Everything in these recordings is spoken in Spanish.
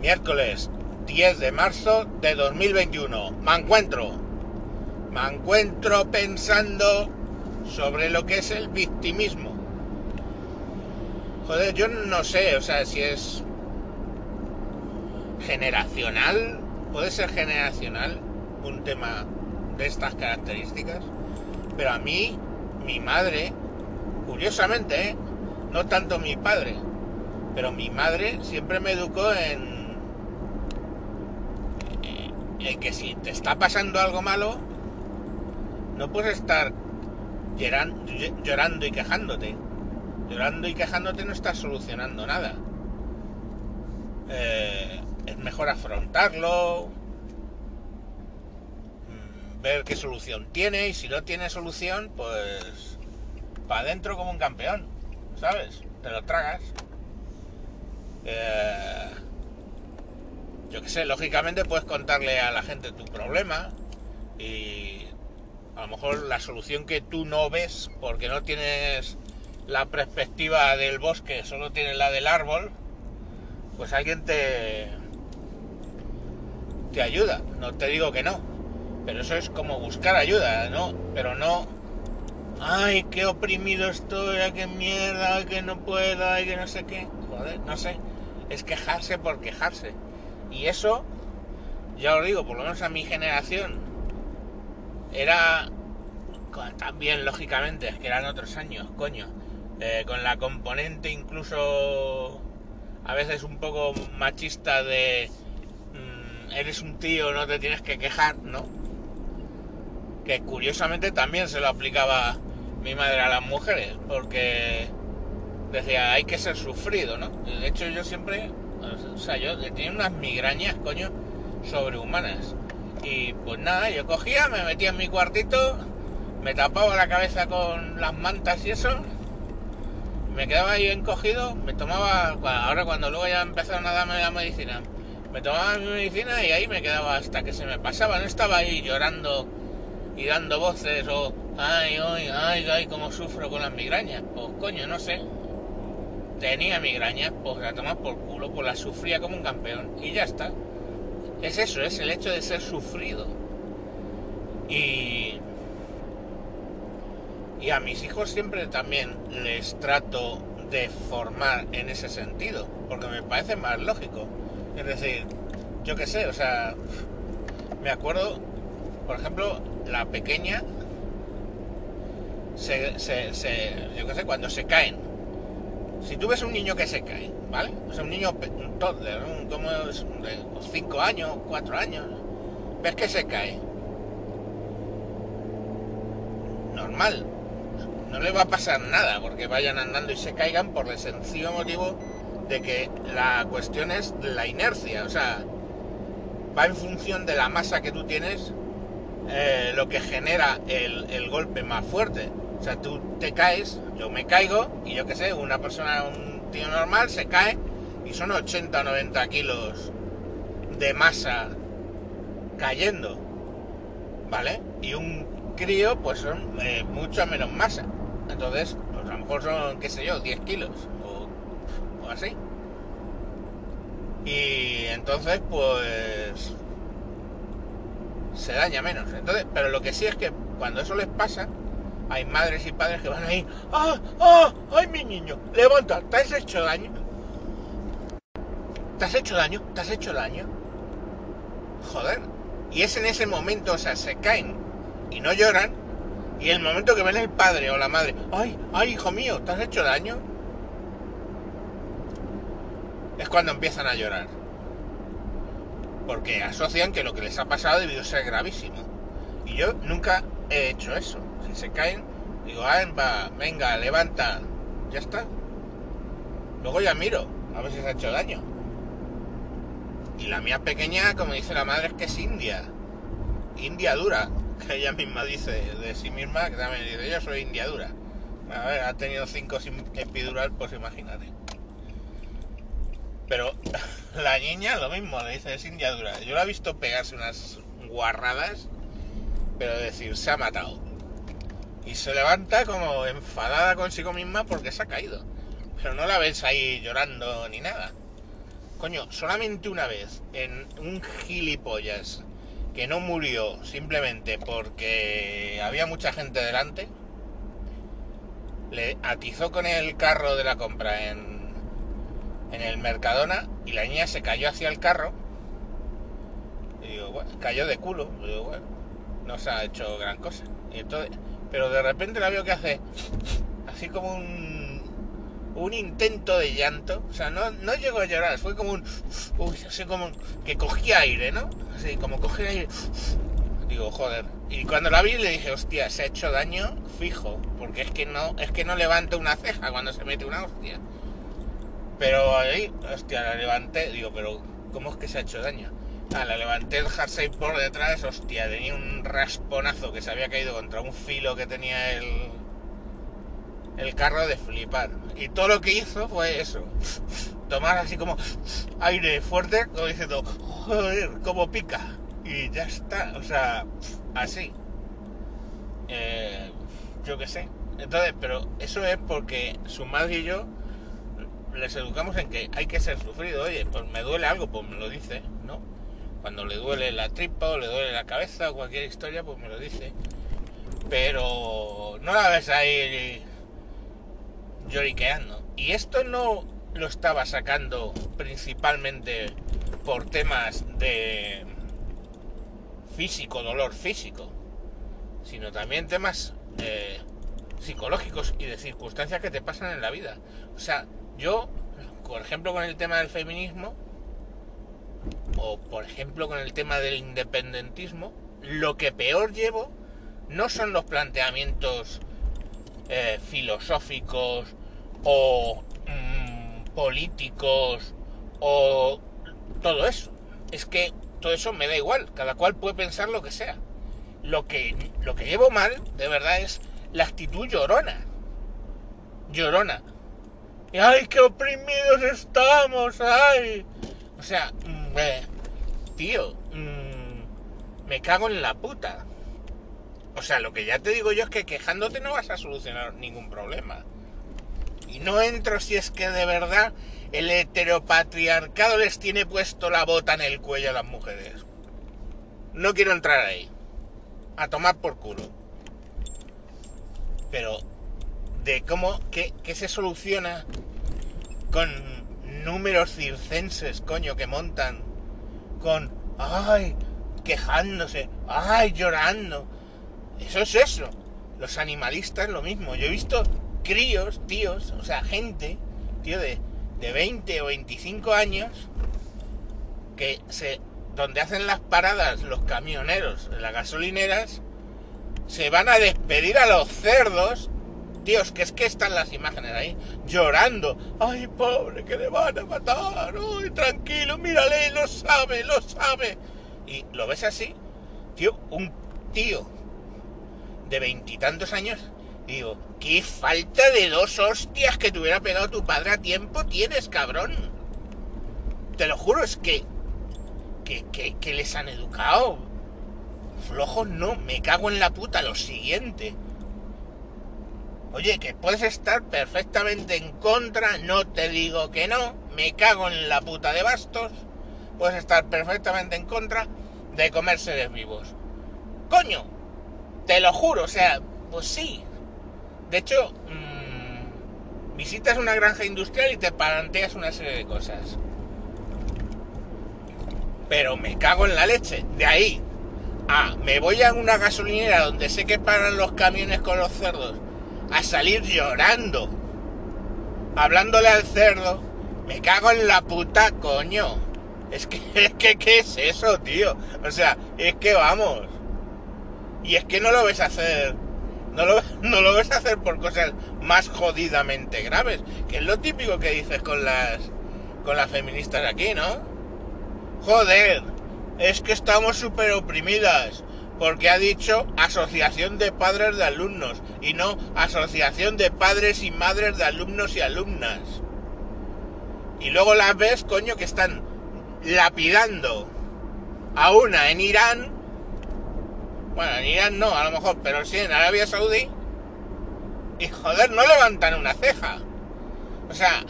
Miércoles 10 de marzo de 2021. Me encuentro. Me encuentro pensando sobre lo que es el victimismo. Joder, yo no sé, o sea, si es generacional, puede ser generacional un tema de estas características, pero a mí, mi madre, curiosamente, ¿eh? no tanto mi padre, pero mi madre siempre me educó en, en que si te está pasando algo malo, no puedes estar llorando y quejándote. Llorando y quejándote no estás solucionando nada. Eh, es mejor afrontarlo, mm, ver qué solución tiene y si no tiene solución, pues para adentro como un campeón, ¿sabes? Te lo tragas. Eh, yo qué sé, lógicamente puedes contarle a la gente tu problema y a lo mejor la solución que tú no ves porque no tienes la perspectiva del bosque, solo tienes la del árbol, pues alguien te te ayuda, no te digo que no, pero eso es como buscar ayuda, ¿no? Pero no ay, qué oprimido estoy, ay, qué mierda, ay, que no puedo, ay, que no sé qué, joder, no sé, es quejarse por quejarse. Y eso, ya os digo, por lo menos a mi generación, era también, lógicamente, que eran otros años, coño, eh, con la componente incluso a veces un poco machista de mm, eres un tío, no te tienes que quejar, ¿no? Que curiosamente también se lo aplicaba mi madre a las mujeres, porque decía, hay que ser sufrido, ¿no? De hecho, yo siempre o sea, yo tenía unas migrañas, coño, sobrehumanas. Y pues nada, yo cogía, me metía en mi cuartito, me tapaba la cabeza con las mantas y eso, me quedaba ahí encogido, me tomaba, ahora cuando luego ya empezaron a darme la medicina, me tomaba mi medicina y ahí me quedaba hasta que se me pasaba, no estaba ahí llorando y dando voces o ay, ay, ay, ay, cómo sufro con las migrañas, pues coño, no sé, tenía migrañas, pues la tomaba por culo, pues la sufría como un campeón y ya está. Es eso, es el hecho de ser sufrido. Y, y a mis hijos siempre también les trato de formar en ese sentido, porque me parece más lógico. Es decir, yo qué sé, o sea, me acuerdo, por ejemplo, la pequeña, se, se, se yo qué sé, cuando se caen, si tú ves un niño que se cae, ¿vale? O sea, un niño, un toddler, un, como de 5 años, 4 años, ves que se cae. Normal, no le va a pasar nada porque vayan andando y se caigan por el sencillo motivo de que la cuestión es la inercia, o sea, va en función de la masa que tú tienes eh, lo que genera el golpe más fuerte. O sea, tú te caes, yo me caigo y yo qué sé, una persona, un tío normal se cae y son 80 o 90 kilos de masa cayendo, ¿vale? Y un crío pues son eh, mucho menos masa. Entonces, pues a lo mejor son, qué sé yo, 10 kilos o, o así. Y entonces pues se daña menos. Entonces, pero lo que sí es que cuando eso les pasa, hay madres y padres que van ahí, ¡ah, ah! ¡ay, mi niño! Levanta, ¿te has hecho daño? ¿Te has hecho daño? ¿Te has hecho daño? Joder. Y es en ese momento, o sea, se caen y no lloran. Y el momento que ven el padre o la madre, ¡ay, ay, hijo mío! ¿Te has hecho daño? Es cuando empiezan a llorar. Porque asocian que lo que les ha pasado debió ser gravísimo. Y yo nunca he hecho eso. Si se caen, digo, ah, va, venga, levanta, ya está. Luego ya miro, a ver si se ha hecho daño. Y la mía pequeña, como dice la madre, es que es india. India dura, que ella misma dice de sí misma, que también dice, yo soy india dura. A ver, ha tenido cinco sin epidural, pues imagínate. Pero la niña lo mismo, le dice, es india dura. Yo la he visto pegarse unas guarradas, pero decir, se ha matado y se levanta como enfadada consigo misma porque se ha caído. Pero no la ves ahí llorando ni nada. coño, solamente una vez en un gilipollas que no murió simplemente porque había mucha gente delante, le atizó con el carro de la compra en, en el Mercadona y la niña se cayó hacia el carro. Y digo, bueno, cayó de culo. No se ha hecho gran cosa. Y entonces, pero de repente la veo que hace así como un, un intento de llanto. O sea, no, no llegó a llorar, fue como un. Uy, así como que cogía aire, ¿no? Así como cogía aire. Digo, joder. Y cuando la vi le dije, hostia, se ha hecho daño fijo. Porque es que no, es que no levanta una ceja cuando se mete una hostia. Pero ahí, hostia, la levanté, digo, pero ¿cómo es que se ha hecho daño? Ah, la levanté el jersey por detrás, hostia, tenía un rasponazo que se había caído contra un filo que tenía el, el carro de flipar. Y todo lo que hizo fue eso. Tomar así como aire fuerte, como diciendo, joder, como pica. Y ya está, o sea, así. Eh, yo qué sé. Entonces, pero eso es porque su madre y yo les educamos en que hay que ser sufrido. Oye, pues me duele algo, pues me lo dice, ¿no? Cuando le duele la tripa o le duele la cabeza o cualquier historia, pues me lo dice. Pero no la ves ahí lloriqueando. Y esto no lo estaba sacando principalmente por temas de físico, dolor físico, sino también temas eh, psicológicos y de circunstancias que te pasan en la vida. O sea, yo, por ejemplo, con el tema del feminismo, o por ejemplo con el tema del independentismo, lo que peor llevo no son los planteamientos eh, filosóficos o mmm, políticos o todo eso. Es que todo eso me da igual, cada cual puede pensar lo que sea. Lo que, lo que llevo mal, de verdad, es la actitud llorona. Llorona. ¡Ay, qué oprimidos estamos! ¡Ay! O sea, tío, mmm, me cago en la puta. O sea, lo que ya te digo yo es que quejándote no vas a solucionar ningún problema. Y no entro si es que de verdad el heteropatriarcado les tiene puesto la bota en el cuello a las mujeres. No quiero entrar ahí. A tomar por culo. Pero de cómo, qué, qué se soluciona con números circenses, coño, que montan. Con, ay, quejándose, ay, llorando. Eso es eso. Los animalistas lo mismo. Yo he visto críos, tíos, o sea, gente, tío, de, de 20 o 25 años, que se, donde hacen las paradas los camioneros las gasolineras, se van a despedir a los cerdos, tíos, que es que están las imágenes ahí, llorando, ay pobre, que le van a matar, ay tranquilo, mírale, lo sabe, lo sabe. Y lo ves así, tío, un tío de veintitantos años Digo, qué falta de dos hostias que te hubiera pegado tu padre a tiempo tienes, cabrón. Te lo juro, es que, que, que, que les han educado. Flojos no, me cago en la puta, lo siguiente. Oye, que puedes estar perfectamente en contra, no te digo que no, me cago en la puta de bastos. Puedes estar perfectamente en contra de comer seres vivos. Coño, te lo juro, o sea, pues sí, de hecho, mmm, visitas una granja industrial y te planteas una serie de cosas. Pero me cago en la leche. De ahí a me voy a una gasolinera donde sé que paran los camiones con los cerdos a salir llorando, hablándole al cerdo. Me cago en la puta, coño. Es que, es que, ¿qué es eso, tío? O sea, es que vamos. Y es que no lo ves hacer no lo, no lo ves hacer por cosas más jodidamente graves, que es lo típico que dices con las con las feministas aquí, ¿no? Joder, es que estamos súper oprimidas, porque ha dicho asociación de padres de alumnos y no asociación de padres y madres de alumnos y alumnas. Y luego las ves, coño, que están lapidando a una en Irán bueno, en Irán no, a lo mejor, pero sí en Arabia Saudí. Y joder, no levantan una ceja. O sea,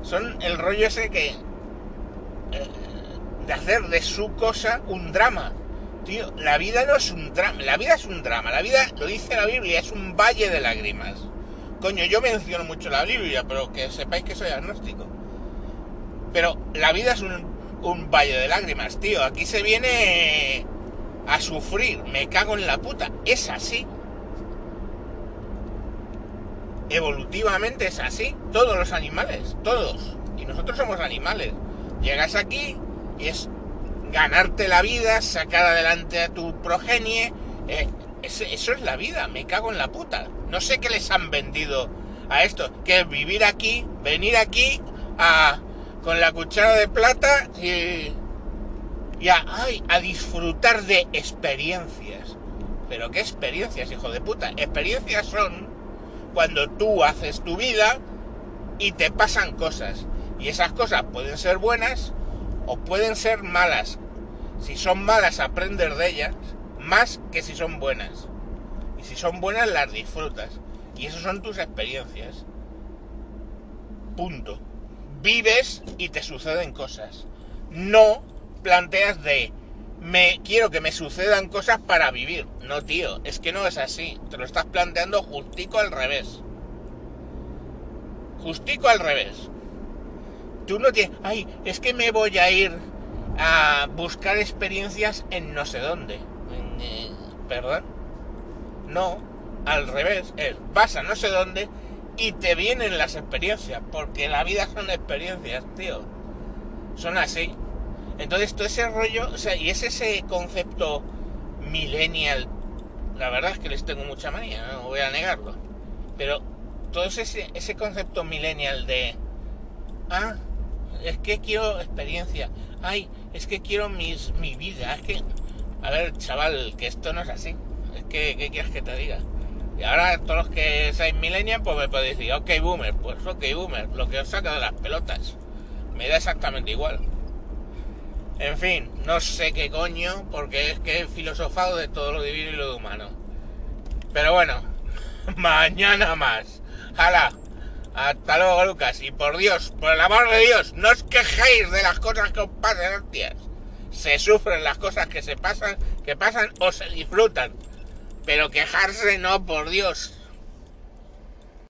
son el rollo ese que. de hacer de su cosa un drama. Tío, la vida no es un drama, la vida es un drama, la vida, lo dice la Biblia, es un valle de lágrimas. Coño, yo menciono mucho la Biblia, pero que sepáis que soy agnóstico. Pero la vida es un, un valle de lágrimas, tío. Aquí se viene a sufrir, me cago en la puta. Es así. Evolutivamente es así. Todos los animales, todos. Y nosotros somos animales. Llegas aquí y es ganarte la vida, sacar adelante a tu progenie. eh, eso es la vida, me cago en la puta. No sé qué les han vendido a esto, que vivir aquí, venir aquí a, con la cuchara de plata y, y a, ay, a disfrutar de experiencias. Pero qué experiencias, hijo de puta. Experiencias son cuando tú haces tu vida y te pasan cosas. Y esas cosas pueden ser buenas o pueden ser malas. Si son malas, aprender de ellas más que si son buenas. Y si son buenas, las disfrutas. Y esas son tus experiencias. Punto. Vives y te suceden cosas. No planteas de me quiero que me sucedan cosas para vivir. No, tío, es que no es así. Te lo estás planteando justico al revés. Justico al revés. Tú no tienes, ay, es que me voy a ir a buscar experiencias en no sé dónde. ¿Perdón? No, al revés, es vas a no sé dónde y te vienen las experiencias, porque la vida son experiencias, tío. Son así. Entonces todo ese rollo, o sea, y es ese concepto millennial, la verdad es que les tengo mucha manía, no voy a negarlo. Pero todo ese, ese concepto millennial de, ah, es que quiero experiencia, ay, es que quiero mis, mi vida, es que, a ver, chaval, que esto no es así, es que, ¿qué quieres que te diga? Y ahora todos los que seáis millennial, pues me podéis decir, ok, boomer, pues ok, boomer, lo que os saca de las pelotas, me da exactamente igual. En fin, no sé qué coño, porque es que he filosofado de todo lo divino y lo humano. Pero bueno, mañana más. ¡Hala! Hasta luego, Lucas. Y por Dios, por el amor de Dios, no os quejéis de las cosas que os pasan, hostias. Se sufren las cosas que se pasan, que pasan o se disfrutan. Pero quejarse no, por Dios.